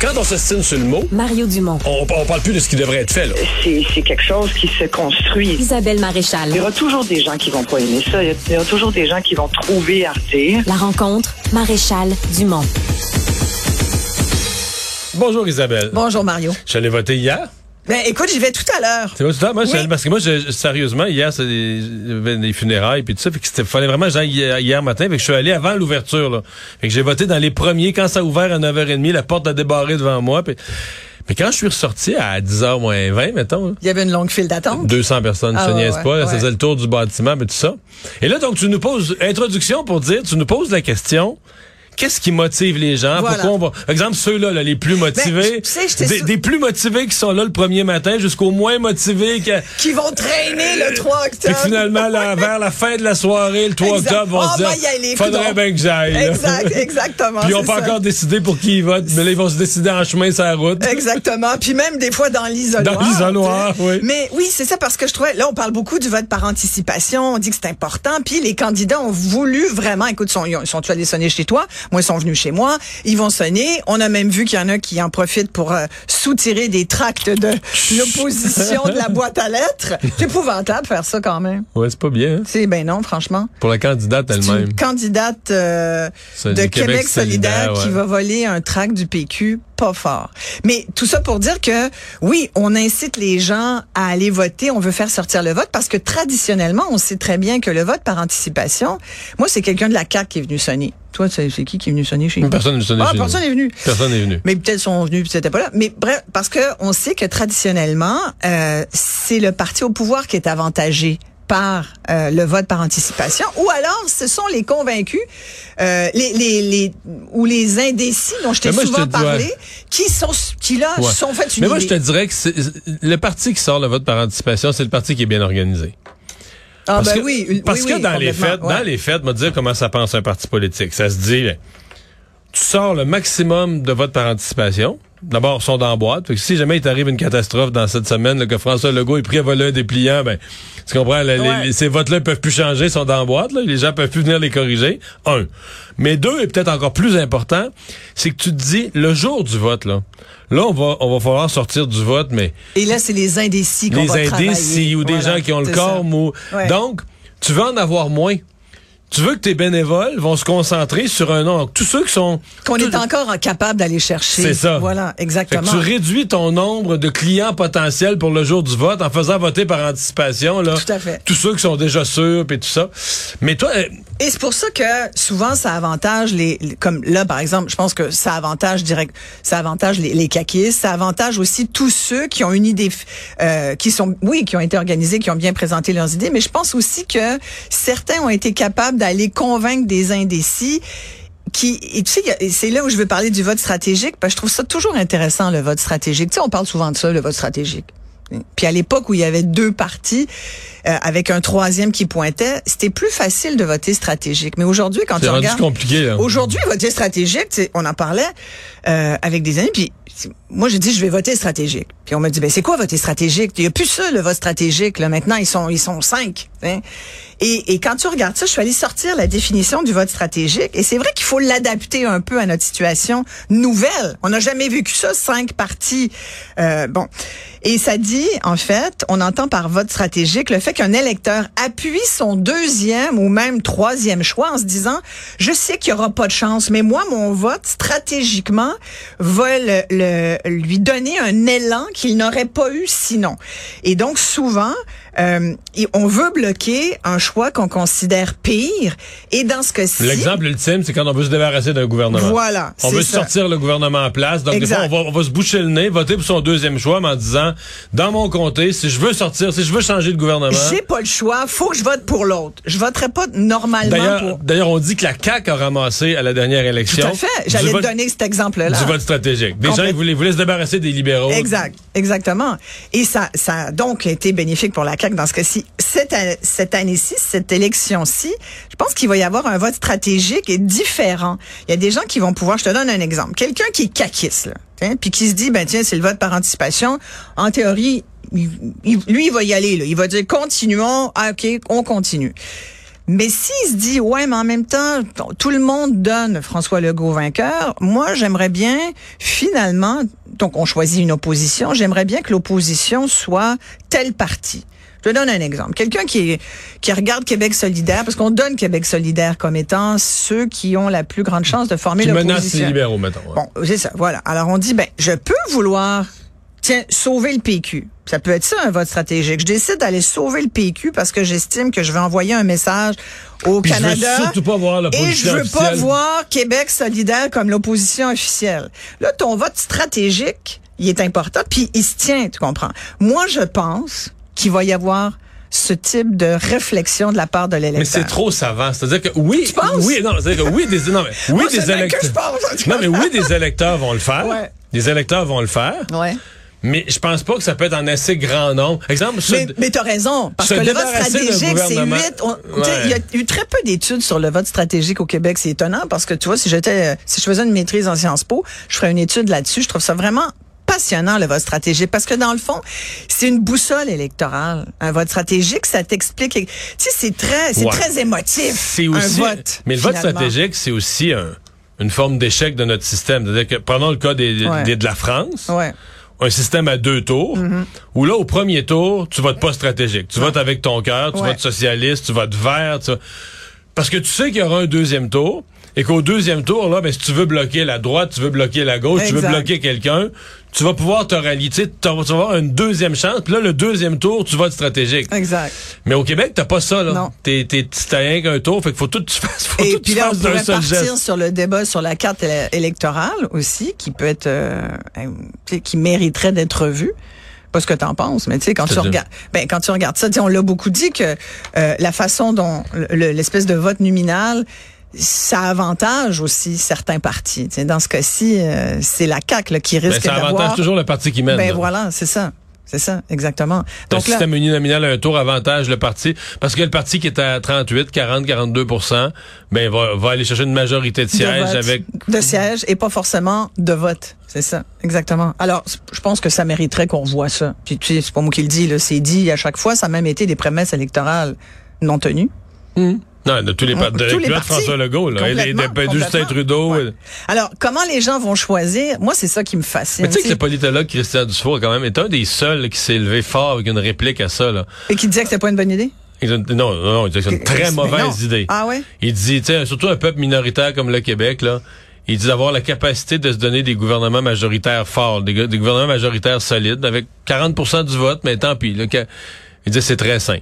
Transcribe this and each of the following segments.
Quand on s'estime sur le mot, Mario Dumont. on, on parle plus de ce qui devrait être fait. Là. c'est c'est quelque chose qui se construit. Isabelle Maréchal. Il y aura toujours des gens qui vont pas aimer ça. Il y aura toujours des gens qui vont trouver à redire. La rencontre, Maréchal Dumont. Bonjour Isabelle. Bonjour Mario. Allé voter hier. Ben écoute, j'y vais tout à l'heure. Tout à l'heure? Moi, Oui. parce que moi, je- sérieusement, hier, c'est des, il y avait des funérailles puis tout ça. Fait que c'était, fallait vraiment j'aille hier, hier matin. Fait que je suis allé avant l'ouverture, là. Fait que j'ai voté dans les premiers. Quand ça a ouvert à 9h30, la porte a débarré devant moi. Puis, mais quand je suis ressorti à 10h moins 20, mettons, Il y avait une longue file d'attente. 200 personnes, Ah te ouais, niaise ouais, pas. là, Ça ouais. faisait le tour du bâtiment, mais tout ça. Et là, donc, tu nous poses, introduction pour dire, tu nous poses la question, qu'est-ce qui motive les gens? Voilà. Pourquoi on va, par exemple, ceux-là, là, les plus motivés, Ben, tu sais, des, des plus motivés qui sont là le premier matin jusqu'aux moins motivés qui, Qui vont traîner le 3 puis octobre. finalement, là, vers la fin de la soirée, le 3 Exact. octobre, vont Ah, se dire, ben, y aller, faudrait bien que j'aille. Exact, exactement. Puis ils n'ont pas ça. encore décidé pour qui ils votent, mais là, ils vont se décider en chemin sur la route. Exactement. Puis même des fois dans l'isoloir. Dans l'isoloir, oui. Mais oui, c'est ça parce que je trouvais, là, on parle beaucoup du vote par anticipation. On dit que c'est important. Puis les candidats ont voulu vraiment, écoute, sont, ils ont- ils sont allés sonner chez toi? Moi, ils sont venus chez moi. Ils vont sonner. On a même vu qu'il y en a qui en profitent pour euh, soutirer des tracts de l'opposition de la boîte à lettres. C'est épouvantable faire ça quand même. Ouais, c'est pas bien, hein, C'est ben non, franchement. pour la candidate elle-même. une candidate euh, de Québec, Québec solidaire, solidaire, qui va voler un tract du PQ pas fort. Mais tout ça pour dire que oui, on incite les gens à aller voter, on veut faire sortir le vote parce que traditionnellement, on sait très bien que le vote par anticipation, moi c'est quelqu'un de la CAQ qui est venu sonner. Toi, c'est qui qui est venu sonner chez nous Personne n'est sonné Ah, chez personne n'est venu. Personne n'est venu. Mais peut-être sont venus puis c'était pas là. Mais bref, parce que on sait que traditionnellement, euh, c'est le parti au pouvoir qui est avantagé par euh, le vote par anticipation, ou alors ce sont les convaincus, euh, les, les, les ou les indécis dont je t'ai souvent te parlé, ouais. qui sont qui là Ouais. sont fait une Mais moi, je te dirais que c'est- le parti qui sort le vote par anticipation, c'est le parti qui est bien organisé. ah Parce ben que, oui, parce oui, que dans les ouais. dans les faits, me dire comment ça pense un parti politique. Ça se dit, tu sors le maximum de votes par anticipation. D'abord, sont dans la boîte. Fait que si jamais il t'arrive une catastrophe dans cette semaine, là, que François Legault est pris à voler un dépliant, ben, tu comprends, là, les- Ouais. les- ces votes-là peuvent plus changer, ils sont dans la boîte, là, les gens peuvent plus venir les corriger. Un. Mais deux, et peut-être encore plus important, c'est que tu te dis, le jour du vote, là, là, on va, on va falloir sortir du vote, mais Et là, c'est les indécis qu'on les va travailler. indécis ou des Voilà, gens qui ont le corps mou. Ouais. Donc, tu veux en avoir moins. Tu veux que tes bénévoles vont se concentrer sur un nombre. Tous ceux qui sont... Qu'on tout- est encore capable d'aller chercher. C'est ça. Voilà, Fait exactement. que tu réduis ton nombre de clients potentiels pour le jour du vote en faisant voter par anticipation là, Tout à fait. tous ceux qui sont déjà sûrs et tout ça. Mais toi, euh, Et c'est pour ça que souvent ça avantage les, comme là par exemple, je pense que ça avantage direct, ça avantage les, les caquistes, ça avantage aussi tous ceux qui ont une idée, euh, qui sont, oui, qui ont été organisés, qui ont bien présenté leurs idées, mais je pense aussi que certains ont été capables d'aller convaincre des indécis. Qui, et tu sais, c'est là où je veux parler du vote stratégique, parce que je trouve ça toujours intéressant, le vote stratégique. Tu sais, on parle souvent de ça, le vote stratégique. Puis à l'époque où il y avait deux partis, euh, avec un troisième qui pointait, c'était plus facile de voter stratégique. Mais aujourd'hui, quand tu regardes... compliqué. Là. Aujourd'hui, voter stratégique, on en parlait euh, avec des amis, puis moi j'ai dit je vais voter stratégique. Puis on m'a dit ben c'est quoi voter stratégique? Il y a plus ça le vote stratégique là. Maintenant ils sont ils sont cinq. hein. Et, et quand tu regardes ça, je suis allée sortir la définition du vote stratégique. Et c'est vrai qu'il faut l'adapter un peu à notre situation nouvelle. On n'a jamais vécu ça cinq partis. Euh, bon, et ça dit en fait, on entend par vote stratégique le fait qu'un électeur appuie son deuxième ou même troisième choix en se disant je sais qu'il y aura pas de chance, mais moi mon vote stratégiquement va le, le- lui donner un élan qu'il n'aurait pas eu sinon. Et donc souvent euh, on veut bloquer un choix qu'on considère pire. Et dans ce cas-ci, L'exemple ultime, c'est quand on veut se débarrasser d'un gouvernement. Voilà, On veut ça. sortir le gouvernement en place. Donc, des fois, on va, on va se boucher le nez, voter pour son deuxième choix, mais en disant, dans mon comté, si je veux sortir, si je veux changer de gouvernement. j'ai pas le choix, faut que je vote pour l'autre. Je voterai pas normalement D'ailleurs, pour. d'ailleurs, on dit que la CAQ a ramassé à la dernière élection. Tout à fait. J'allais te donner cet exemple-là. Du vote stratégique. Des gens, Complète- ils voulaient, ils voulaient se débarrasser des libéraux. Exact, exactement. Et ça, ça a donc été bénéfique pour la CAQ dans ce cas-ci. Cette, année-ci, cette élection-ci, je pense qu'il va y avoir un vote stratégique et différent. Il y a des gens qui vont pouvoir, je te donne un exemple, quelqu'un qui est caquiste, là, puis qui se dit, ben tiens, c'est le vote par anticipation. En théorie, lui, il va y aller, il va dire, continuons, ah, ok, on continue. Mais s'il se dit, ouais, mais en même temps, tout le monde donne François Legault vainqueur, moi, j'aimerais bien, finalement, donc on choisit une opposition, j'aimerais bien que l'opposition soit tel parti. Je donne un exemple. Quelqu'un qui, qui regarde Québec solidaire, parce qu'on donne Québec solidaire comme étant ceux qui ont la plus grande chance de former Qui menace les l'opposition. libéraux, mettons. ouais. Bon, c'est ça, voilà. Alors on dit, ben, je peux vouloir, tiens, sauver le PQ. Ça peut être ça un vote stratégique. Je décide d'aller sauver le PQ parce que j'estime que je vais envoyer un message au Puis je veux Canada. surtout pas voir Et je l'opposition veux pas voir Québec solidaire comme l'opposition officielle. Là, ton vote stratégique, il est important, puis il se tient, tu comprends. Moi, je pense qu'il va y avoir ce type de réflexion de la part de l'électeur. Mais c'est trop savant. C'est-à-dire que oui, Tu penses? oui, non, c'est-à-dire que oui, des, non, mais, oui, Moi, des électeurs. Non, mais oui, des électeurs vont le faire. Ouais. Des électeurs vont le faire. Ouais. Mais je pense pas que ça peut être en assez grand nombre. Exemple, Mais, ce- mais t'as raison, parce que le vote stratégique, c'est huit. Ouais. Il y a eu très peu d'études sur le vote stratégique au Québec. C'est étonnant parce que tu vois, si j'étais, si je faisais une maîtrise en Sciences Po, je ferais une étude là-dessus. Je trouve ça vraiment passionnant le vote stratégique parce que dans le fond, c'est une boussole électorale. Un vote stratégique, ça t'explique. Tu sais, c'est très, c'est Ouais. très émotif. c'est aussi. un vote. mais le vote finalement. stratégique, c'est aussi un- une forme d'échec de notre système. C'est-à-dire que prenons le cas des, Ouais. des- de la France. Ouais. un système à deux tours, Mm-hmm. où là, au premier tour, tu votes pas stratégique. Tu votes avec ton cœur, tu Ouais. votes socialiste, tu votes vert. tu- Parce que tu sais qu'il y aura un deuxième tour, et qu'au deuxième tour, là, ben, si tu veux bloquer la droite, tu veux bloquer la gauche, tu veux bloquer quelqu'un, tu vas pouvoir te rallier. Tu tu vas tu vas avoir une deuxième chance, puis là, le deuxième tour, tu votes stratégique. Exact. Mais au Québec, t'as pas ça, là. Non. T'es, rien qu'un tour, fait qu'il faut tout que tu fasses, faut Et tout que puis tu là, on pourrait partir geste. sur le débat sur la carte éle- électorale aussi, qui peut être, euh, euh, tu sais, qui mériterait d'être vu. Pas ce que t'en penses, mais tu sais, quand tu regardes, ben, quand tu regardes ça, tu on l'a beaucoup dit que euh, la façon dont le- l'espèce de vote nominal, ça avantage aussi certains partis. Tu sais, dans ce cas-ci, euh, c'est la CAQ là, qui Ben, risque ça avantage d'avoir. toujours le parti qui mène. Ben là. voilà, c'est ça. C'est ça, exactement. Le Donc là, système uninominal à un tour avantage le parti parce que le parti qui est à 38, 40, 42 ben va, va aller chercher une majorité de de sièges vote, avec de sièges et pas forcément de vote. C'est ça, exactement. Alors, je pense que ça mériterait qu'on voit ça. Puis tu sais, c'est pas moi qui le dis, là, c'est dit à chaque fois. Ça a même été des promesses électorales non tenues. Non de tous les, par- de, Tous les de partis. François Legault là, et de, Justin. Trudeau. Ouais. Alors, comment les gens vont choisir? Moi, c'est ça qui me fascine. Mais tu sais que le politologue Christian Dufour quand même est un des seuls qui s'est levé fort avec une réplique à ça là. Et qui disait que c'était pas une bonne idée? Non, non, non, il dit que c'est une très mauvaise idée. Ah ouais? Il dit, tu sais, surtout un peuple minoritaire comme le Québec, là, il dit d'avoir la capacité de se donner des gouvernements majoritaires forts, des, gouvernements majoritaires solides, avec 40% du vote, mais tant pis. Là, il dit c'est très sain.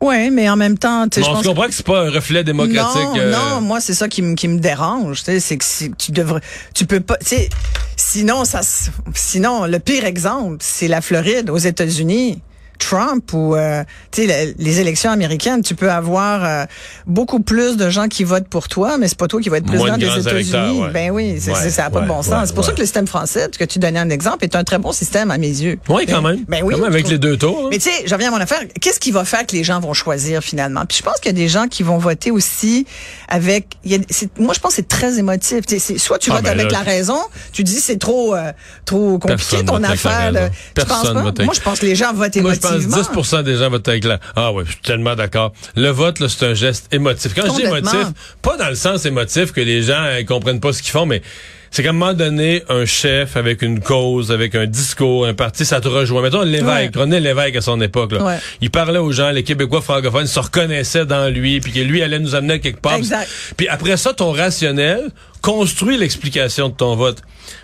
Ouais, mais en même temps, tu sais, je on pense se comprend que c'est pas un reflet démocratique. Non, euh, non, moi c'est ça qui me qui me dérange, tu sais, c'est que tu devrais tu peux pas tu sais sinon ça sinon le pire exemple, c'est la Floride aux États-Unis. Trump ou euh, les élections américaines, tu peux avoir euh, beaucoup plus de gens qui votent pour toi, mais c'est pas toi qui vas être président de des États-Unis. ouais. Ben oui, c'est Ouais, ça n'a pas de bon sens. c'est pour ça que le système français, que tu donnais un exemple, est un très bon système à mes yeux. Oui, quand même. Ben oui, Quand même, je avec trouve- les deux tours. là. mais tu sais, je reviens à mon affaire. Qu'est-ce qui va faire que les gens vont choisir finalement? Puis je pense qu'il y a des gens qui vont voter aussi avec. y a- c'est- moi, je pense que c'est très émotif. C'est- soit tu Ah, votes ben avec là, la raison, tu dis c'est trop euh, trop compliqué Personne ton avec affaire. là. Tu penses pas? avec- Moi, je pense que les gens votent émotivement. Pense 10 des gens votent avec la... Ah ouais, je suis tellement d'accord. Le vote, là, c'est un geste émotif. Quand je dis émotif, pas dans le sens émotif que les gens euh, comprennent pas ce qu'ils font, mais c'est qu'à un moment donné, un chef avec une cause, avec un discours, un parti, ça te rejoint. Mettons l'évêque, Ouais. René Lévesque à son époque. Là. Ouais. Il parlait aux gens, les Québécois francophones se reconnaissaient dans lui, puis que lui allait nous amener à quelque part. Exact. Puis après ça, ton rationnel construit l'explication de ton vote.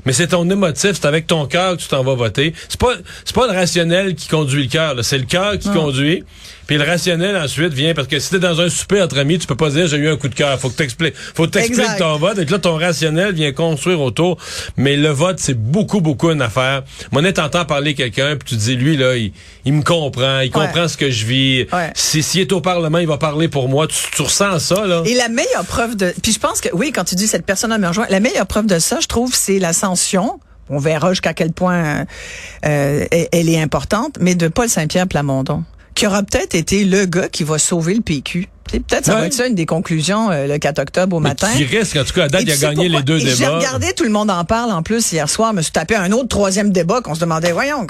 Mais c'est ton émotif, c'est avec ton cœur que tu t'en vas voter. C'est pas c'est pas le rationnel qui conduit le cœur, c'est le cœur qui conduit. Puis le rationnel ensuite vient parce que si t'es dans un souper entre amis, tu peux pas dire j'ai eu un coup de cœur. Faut que t'expliques, faut que t'expliques Exact. ton vote. Et là ton rationnel vient construire autour. Mais le vote c'est beaucoup beaucoup une affaire. Mon t'entends parler quelqu'un puis tu dis lui là il, il me comprend, il Ouais. comprend ce que je vis. Ouais. Si s'il est au parlement, il va parler pour moi. Tu, tu ressens ça là? Et la meilleure preuve de. Puis je pense que, oui, quand tu dis cette personne-là me rejoint, la meilleure preuve de ça, je trouve, c'est l'ascension. On verra jusqu'à quel point euh, euh, elle est importante, mais de Paul Saint-Pierre Plamondon. Qui aura peut-être été le gars qui va sauver le PQ. Peut-être ça Ouais. va être ça une des conclusions euh, le 4 octobre au Mais matin. Qui risque, en tout cas, à date, il a gagné les deux Et J'ai débats. regardé, tout le monde en parle en plus hier soir. Je me suis tapé un autre troisième débat qu'on se demandait, voyons,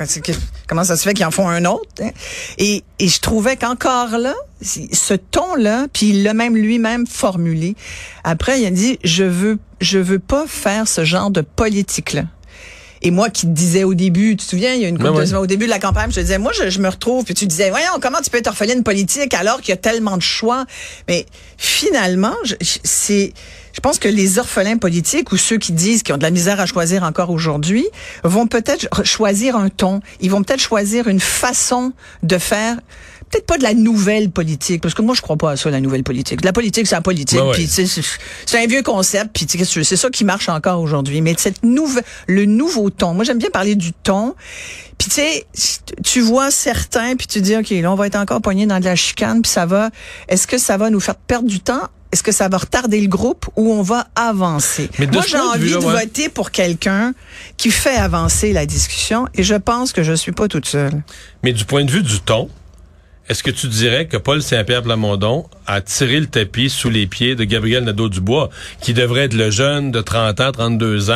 comment ça se fait qu'ils en font un autre? hein? Et, et je trouvais qu'encore là, ce ton-là, puis il l'a même lui-même formulé. Après, il a dit, je veux, je veux pas faire ce genre de politique-là. Et moi qui te disais au début, tu te souviens, il y a une couple Ben de ouais. semaines au début de la campagne, je te disais, moi, je, je me retrouve, puis tu disais, voyons, comment tu peux être orpheline politique alors qu'il y a tellement de choix? Mais finalement, je, je- c'est, je pense que les orphelins politiques ou ceux qui disent qu'ils ont de la misère à choisir encore aujourd'hui vont peut-être ch- choisir un ton. Ils vont peut-être choisir une façon de faire peut-être pas de la nouvelle politique, parce que moi, je crois pas à ça, la nouvelle politique. La politique, c'est la politique, puis c'est un vieux concept, puis c'est ça qui marche encore aujourd'hui. Mais cette nouvelle, le nouveau ton, moi, j'aime bien parler du ton. Puis tu sais, tu vois certains, puis tu dis, OK, là, on va être encore poigné dans de la chicane, puis ça va, est-ce que ça va nous faire perdre du temps? Est-ce que ça va retarder le groupe ou on va avancer? Mais Moi, j'ai envie de ouais. voter pour quelqu'un qui fait avancer la discussion et je pense que je suis pas toute seule. Mais du point de vue du ton, est-ce que tu dirais que Paul Saint-Pierre Plamondon a tiré le tapis sous les pieds de Gabriel Nadeau-Dubois, qui devrait être le jeune de 30 ans, 32 ans,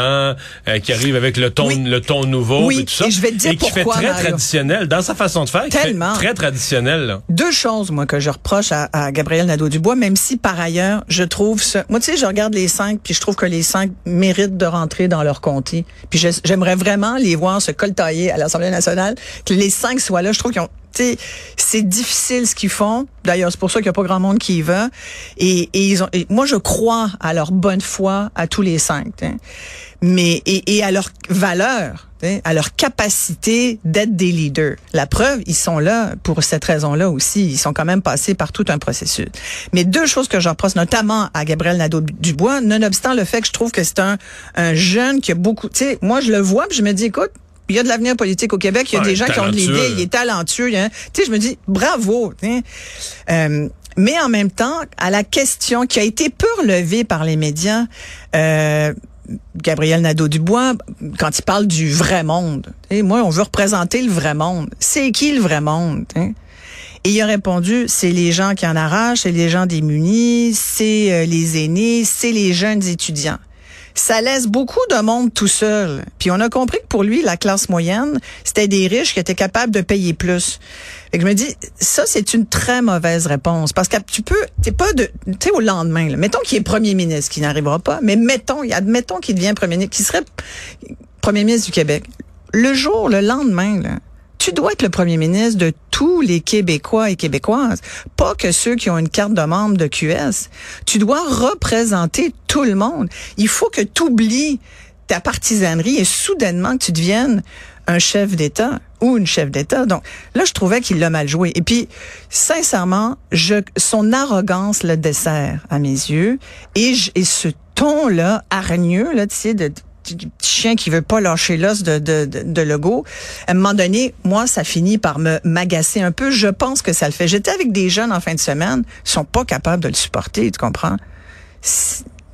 euh, qui arrive avec le ton, Oui. le ton nouveau Oui, et tout ça, et je vais te dire et qui fait très Mario. traditionnel dans sa façon de faire, qui fait Tellement. très traditionnel. là. Deux choses, moi, que je reproche à, à Gabriel Nadeau-Dubois, même si, par ailleurs, je trouve ça... Moi, tu sais, je regarde les cinq, puis je trouve que les cinq méritent de rentrer dans leur comté. Puis j'aimerais vraiment les voir se coltailler à l'Assemblée nationale, que les cinq soient là. Je trouve qu'ils ont... C'est difficile ce qu'ils font. D'ailleurs, c'est pour ça qu'il n'y a pas grand monde qui y va. Et, et ils ont, et moi, je crois à leur bonne foi à tous les cinq. Mais et, et à leur valeur, à leur capacité d'être des leaders. La preuve, ils sont là pour cette raison-là aussi. Ils sont quand même passés par tout un processus. Mais deux choses que je reproche, notamment à Gabriel Nadeau-Dubois, nonobstant le fait que je trouve que c'est un, un jeune qui a beaucoup... Moi, je le vois, puis je me dis, écoute, il y a de l'avenir politique au Québec. Il y a Ouais, des gens qui ont de l'idée. Il est talentueux. a- Tu sais, je me dis, bravo. Euh, mais en même temps, à la question qui a été peu relevée par les médias, euh, Gabriel Nadeau-Dubois, quand il parle du vrai monde, sais, moi, on veut représenter le vrai monde. C'est qui le vrai monde? sais? Et il a répondu, c'est les gens qui en arrachent, c'est les gens démunis, c'est euh, les aînés, c'est les jeunes étudiants. Ça laisse beaucoup de monde tout seul. Puis on a compris que pour lui, la classe moyenne, c'était des riches qui étaient capables de payer plus. Que je me dis, ça, c'est une très mauvaise réponse. Parce que tu peux, t'es pas de, tu sais, au lendemain, là, mettons qu'il est premier ministre, qui n'arrivera pas, mais mettons, admettons qu'il devient premier ministre, qui serait premier ministre du Québec. Le jour, le lendemain, là, tu dois être le premier ministre de tous les Québécois et Québécoises, pas que ceux qui ont une carte de membre de QS. Tu dois représenter tout le monde. Il faut que tu oublies ta partisanerie et soudainement que tu deviennes un chef d'État ou une chef d'État. Donc là, je trouvais qu'il l'a mal joué. Et puis, sincèrement, je, son arrogance le dessert à mes yeux. Et, je- et ce ton-là, hargneux, là, tu sais, de, petit chien qui veut pas lâcher l'os de, de, de, de. À un moment donné, moi, ça finit par me m'agacer un peu. Je pense que ça le fait. J'étais avec des jeunes en fin de semaine, ils sont pas capables de le supporter, tu comprends?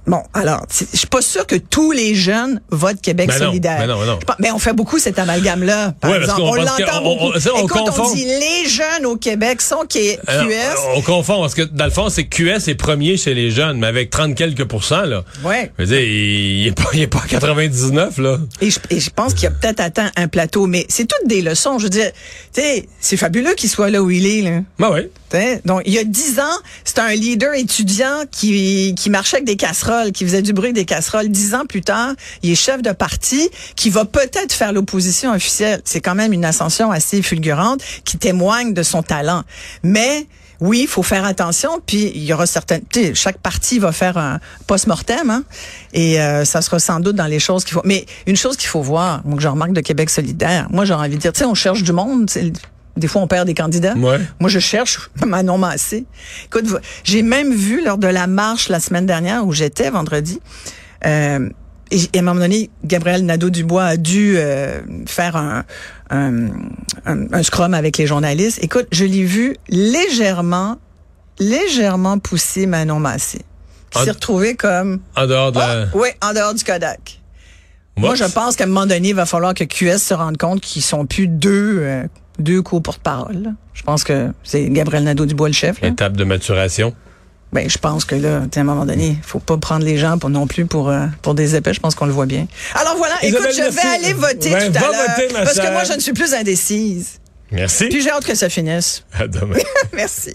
Bon, alors, je suis pas sûre que tous les jeunes votent Québec Ben non, solidaire. ben non, ben non. Je pense- Mais on fait beaucoup cet amalgame-là. Par Ouais, exemple, on l'entend beaucoup. on- ça, on Écoute, confond. on dit les jeunes au Québec sont QS. Alors, on confond, parce que dans le fond, c'est que QS est premier chez les jeunes, mais avec 30 quelques pourcents, là. Ouais. Je veux dire, il, il est pas, il est pas à 99, là. Et je, et je pense qu'il a peut-être atteint un plateau, mais c'est toutes des leçons. Je veux dire, tu sais, c'est fabuleux qu'il soit là où il est. Là. Ben ouais. T'sais, Donc, il y a dix ans, c'était un leader étudiant qui, qui marchait avec des casseroles, qui faisait du bruit des casseroles. Dix ans plus tard, il est chef de parti qui va peut-être faire l'opposition officielle. C'est quand même une ascension assez fulgurante qui témoigne de son talent. Mais oui, il faut faire attention. Puis il y aura certaines. Chaque parti va faire un post-mortem, hein, et euh, ça sera sans doute dans les choses qu'il faut. Mais une chose qu'il faut voir, moi que je remarque de Québec solidaire, moi j'aurais envie de dire, tu sais, on cherche du monde. Des fois, on perd des candidats. Ouais. Moi, je cherche Manon Massé. Écoute, j'ai même vu lors de la marche la semaine dernière où j'étais vendredi. Euh, et et à un moment donné, Gabriel Nadeau-Dubois a dû euh, faire un, un, un- un scrum avec les journalistes. Écoute, je l'ai vu légèrement, légèrement pousser Manon Massé. Qui s'est retrouvé comme... En dehors de la... Ah, oui, en dehors du Kodak. Moi, je pense qu'à un moment donné, il va falloir que QS se rende compte qu'ils sont plus deux euh, deux co-porte-parole. Je pense que c'est Gabriel Nadeau-Dubois le chef. là. Étape de maturation. Ben, je pense que là, à un moment donné, faut pas prendre les gens pour non plus pour euh, pour des épais. Je pense qu'on le voit bien. Alors voilà, Isabelle, écoute, je vais aller voter Ben, tout à l'heure parce que moi, je ne suis plus indécise. Merci. Puis j'ai hâte que ça finisse. À demain. Merci.